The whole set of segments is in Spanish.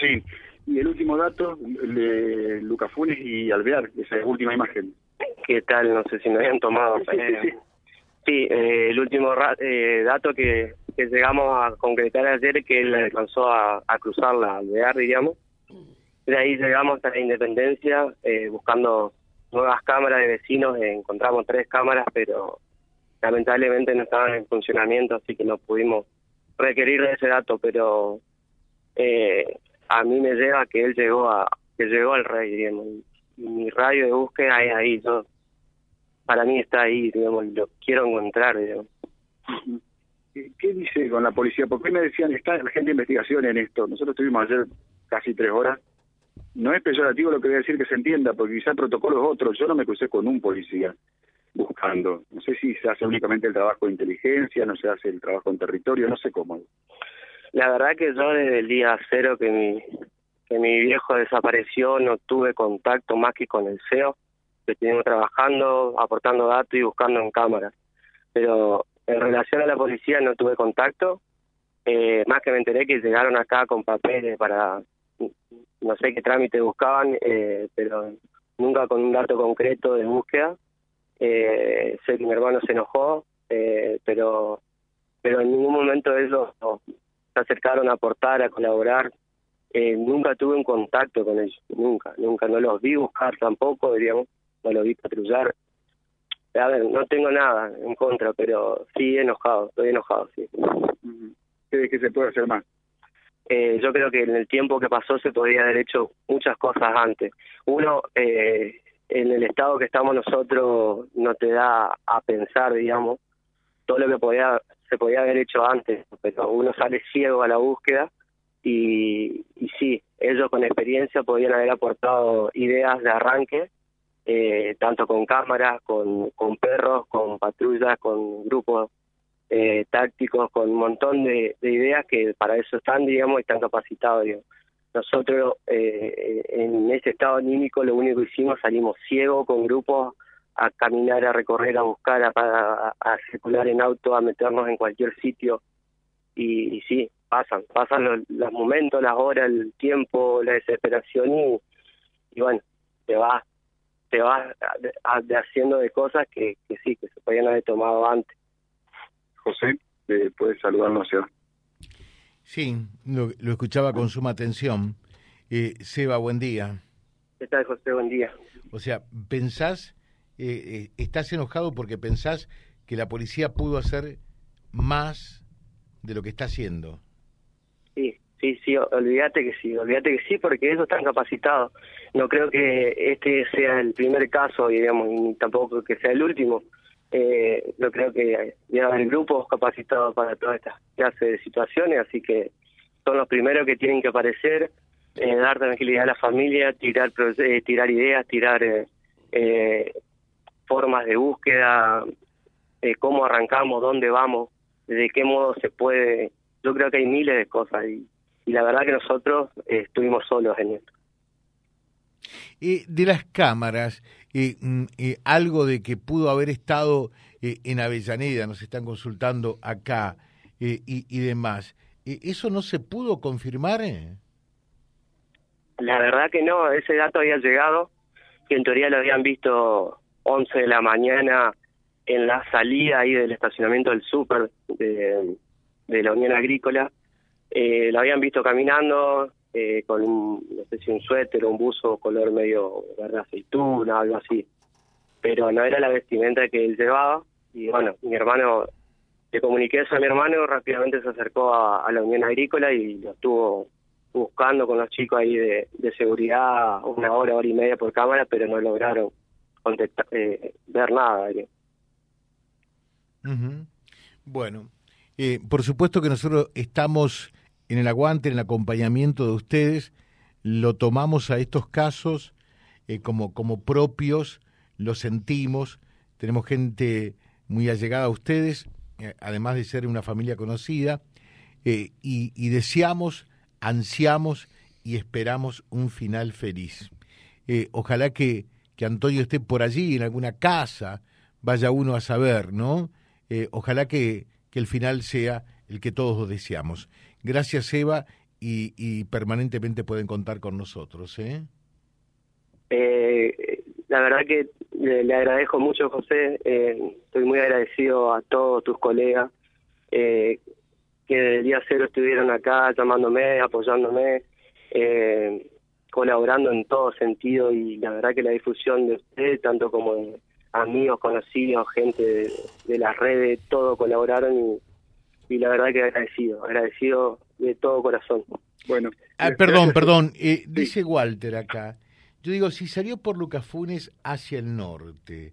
Sí, y el último dato, de Lucas Funes y Alvear, esa última imagen. ¿Qué tal? No sé si me habían tomado. Sí, sí, sí. Sí, eh, el último eh, dato que, que llegamos a concretar ayer es que él alcanzó a, a cruzar la alvear, digamos. De ahí llegamos a la Independencia eh, buscando nuevas cámaras de vecinos. encontramos tres cámaras, pero lamentablemente no estaban en funcionamiento, así que no pudimos requerir de ese dato. Pero eh, a mí me lleva que él llegó a que llegó al rey, digamos. Y mi radio de búsqueda es ahí. Yo, para mí está ahí, digamos, lo quiero encontrar, digamos. ¿Qué dice con la policía? Porque me decían, está la gente de investigación en esto. Nosotros estuvimos ayer casi tres horas. No es peyorativo lo que voy a decir que se entienda, porque quizá el protocolo es otro. Yo no me crucé con un policía buscando. No sé si se hace únicamente el trabajo de inteligencia, no se hace el trabajo en territorio, no sé cómo. La verdad que yo desde el día cero que mi, que mi viejo desapareció no tuve contacto más que con el CEO, que estuvimos trabajando, aportando datos y buscando en cámaras. Pero en relación a la policía no tuve contacto, eh, más que me enteré que llegaron acá con papeles para, no sé qué trámite buscaban, eh, pero nunca con un dato concreto de búsqueda. Eh, sé que mi hermano se enojó, eh, pero pero en ningún momento ellos se acercaron a aportar, a colaborar. Eh, nunca tuve un contacto con ellos, nunca, nunca. No los vi buscar tampoco, diríamos, no los vi patrullar. A ver, no tengo nada en contra, pero sí enojado, estoy enojado, sí. ¿Qué, qué se puede hacer más? Eh, yo creo que en el tiempo que pasó se podría haber hecho muchas cosas antes. Uno, eh, en el estado que estamos nosotros, no te da a pensar, digamos, todo lo que podía se podía haber hecho antes, pero uno sale ciego a la búsqueda y, y sí, ellos con experiencia podían haber aportado ideas de arranque eh, tanto con cámaras, con, con perros, con patrullas, con grupos eh, tácticos, con un montón de, ideas que para eso están, digamos, y están capacitados. Nosotros eh, en ese estado anímico lo único que hicimos, salimos ciegos con grupos a caminar, a recorrer, a buscar, a, a, circular en auto, a meternos en cualquier sitio. Y, y sí, pasan, pasan los, los, momentos, las horas, el tiempo, la desesperación y, y bueno, te vas te vas haciendo de cosas que, que sí, que se podían haber tomado antes. José, eh, puedes saludarnos ya. Sí, lo, lo, escuchaba con suma atención. Eh, Seba, buen día. ¿Qué tal, José? Buen día. O sea, pensás, eh, eh, estás enojado porque pensás que la policía pudo hacer más de lo que está haciendo. Sí, sí, sí, olvídate que sí, olvídate que sí, porque ellos están capacitados no creo que este sea el primer caso, digamos, y tampoco que sea el último. Eh, no creo que ya haber grupos capacitados para toda esta clase de situaciones, así que son los primeros que tienen que aparecer, eh, dar tranquilidad a la familia, tirar eh, tirar ideas, tirar eh, formas de búsqueda, cómo arrancamos, dónde vamos, de qué modo se puede. Yo creo que hay miles de cosas y, y la verdad que nosotros estuvimos solos en esto. Eh, de las cámaras, eh, mm, eh, algo de que pudo haber estado en Avellaneda, nos están consultando acá y, y, demás, ¿eso no se pudo confirmar? La verdad que no, ese dato había llegado, que en teoría lo habían visto 11 de la mañana en la salida ahí del estacionamiento del súper de, la Unión Agrícola. lo habían visto caminando, eh, con un, no sé si un suéter o un buzo color medio verde aceituna, algo así. Pero no era la vestimenta que él llevaba. Y bueno, mi hermano, le comuniqué eso a mi hermano, rápidamente se acercó a, la Unión Agrícola y lo estuvo buscando con los chicos ahí de, seguridad una hora, hora y media por cámara, pero no lograron contestar, eh, ver nada. Bueno, eh, por supuesto que nosotros estamos en el aguante, en el acompañamiento de ustedes, lo tomamos a estos casos eh, como, como propios, lo sentimos, tenemos gente muy allegada a ustedes, eh, además de ser una familia conocida, y, deseamos, ansiamos y esperamos un final feliz. ojalá que, que Antonio esté por allí, en alguna casa, vaya uno a saber, ¿no? ojalá que, que el final sea el que todos deseamos. Gracias, Eva, y, permanentemente pueden contar con nosotros. ¿eh? Eh, la verdad que le, agradezco mucho, José. Eh, estoy muy agradecido a todos tus colegas eh, que desde el día cero estuvieron acá llamándome, apoyándome, eh, colaborando en todo sentido y la verdad que la difusión de ustedes, tanto como de amigos, conocidos, gente de, las redes, todo colaboraron y, la verdad que agradecido, agradecido de todo corazón. Bueno, ah, perdón, perdón, dice Walter acá. Yo digo, si salió por Lucas Funes hacia el norte,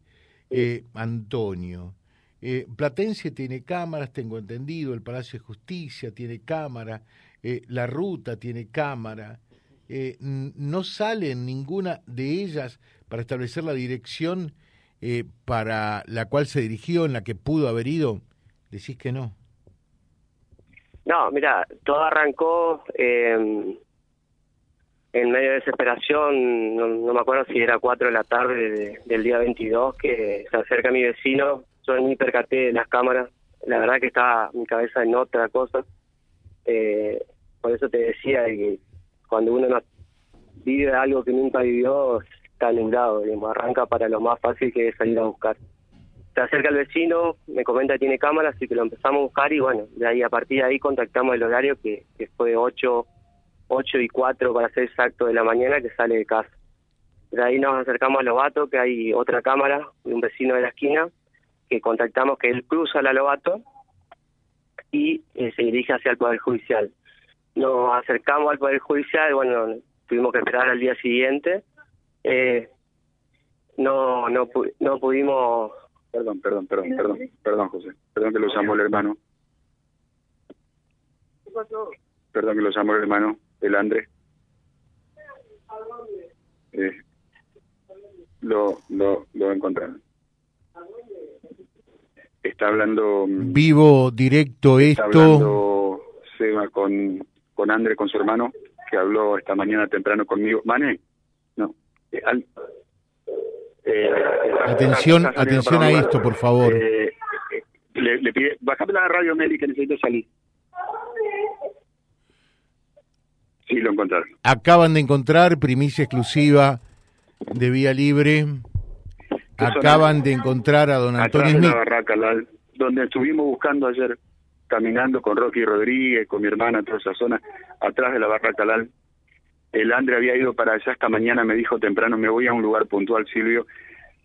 eh, Antonio, eh, Platense tiene cámaras, tengo entendido, el Palacio de Justicia tiene cámara, eh, la ruta tiene cámara, no sale ninguna de ellas para establecer la dirección para la cual se dirigió, en la que pudo haber ido, decís que no. No, mira, todo arrancó en medio de desesperación, no, me acuerdo si era 4 de la tarde del día 22, que se acerca mi vecino, yo ni percaté de las cámaras, la verdad que estaba mi cabeza en otra cosa, eh, por eso te decía que cuando uno no vive algo que nunca vivió, está nublado, digamos, arranca para lo más fácil que es salir a buscar. Se acerca el vecino, me comenta que tiene cámaras, así que lo empezamos a buscar y bueno, de ahí a partir de ahí contactamos el horario que, que fue 8 8 y 4 para ser exacto de la mañana que sale de casa. De ahí nos acercamos a Lobato, que hay otra cámara de un vecino de la esquina, que contactamos que él cruza la Lobato y eh, se dirige hacia el Poder Judicial. Nos acercamos al Poder Judicial, bueno, tuvimos que esperar al día siguiente. Eh, no, no, no pudimos... Perdón, perdón, perdón, perdón, perdón, José. Perdón que lo llamó el hermano. Perdón que lo llamó el hermano el Andrés. Eh, lo, lo, lo encontraron. Está hablando... Mm, Vivo, directo está esto... hablando Seba con, con André, con su hermano, que habló esta mañana temprano conmigo. Mane, no. Eh, eh, atención, atención a esto, por favor. le, le pide, bajame la radio, Meli, que necesito salir. Sí, lo encontraron. Acaban de encontrar primicia exclusiva de Vía Libre. Acaban de encontrar a don Antonio Smith. barraca, donde estuvimos buscando ayer, caminando con Rocky Rodríguez, con mi hermana, en toda esa zona, atrás de la barraca Lal. El Andre había ido para allá esta mañana, me dijo temprano, me voy a un lugar puntual, Silvio,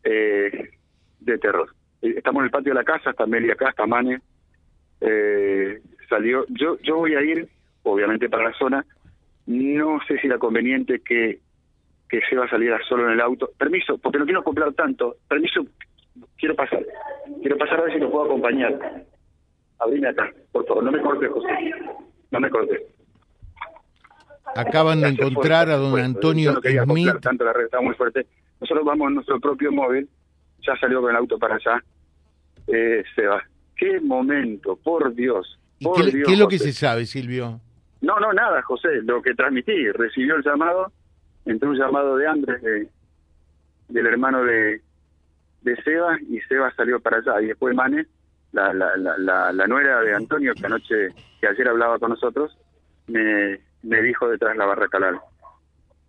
eh, de terror. Eh, estamos en el patio de la casa, está Meli acá, está Mane. Eh, salió, yo, yo voy a ir, obviamente, para la zona, no sé si era conveniente que, que se va a salir solo en el auto. Permiso, porque no quiero comprar tanto. Permiso, quiero pasar. Quiero pasar a ver si lo puedo acompañar. Abrime acá, por favor. No me cortes, José. No me cortes. Acaban de encontrar a don Antonio no Smith. Tanto la red está muy fuerte. Nosotros vamos en nuestro propio móvil. Ya salió con el auto para allá. Eh, se va. Qué momento, por Dios. Por qué, ¿Qué es lo que se sabe, Silvio? No, no, nada, José. Lo que transmití, recibió el llamado, entró un llamado de Andrés, del hermano de, de Seba, y Seba salió para allá. Y después Mane, la, la, la, la, nuera de Antonio, que anoche, que ayer hablaba con nosotros, me, me dijo detrás de la barra calal,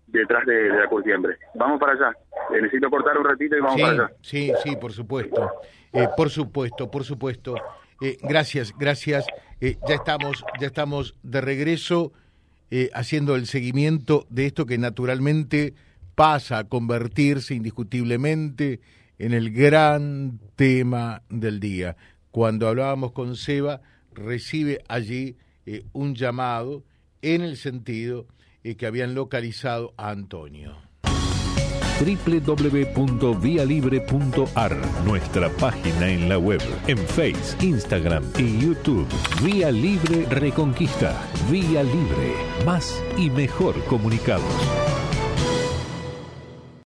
detrás de, la curtiembre. Vamos para allá. Eh, necesito cortar un ratito y vamos para allá. Sí, sí, por supuesto. Eh, por supuesto, por supuesto. Eh, gracias, gracias. Eh, ya estamos, ya estamos de regreso eh, haciendo el seguimiento de esto que naturalmente pasa a convertirse indiscutiblemente en el gran tema del día. Cuando hablábamos con Seba, recibe allí un llamado en el sentido que habían localizado a Antonio www.vialibre.ar, nuestra página en la web, en Face, Instagram y YouTube. Vía Libre Reconquista. Vía Libre. Más y mejor comunicados.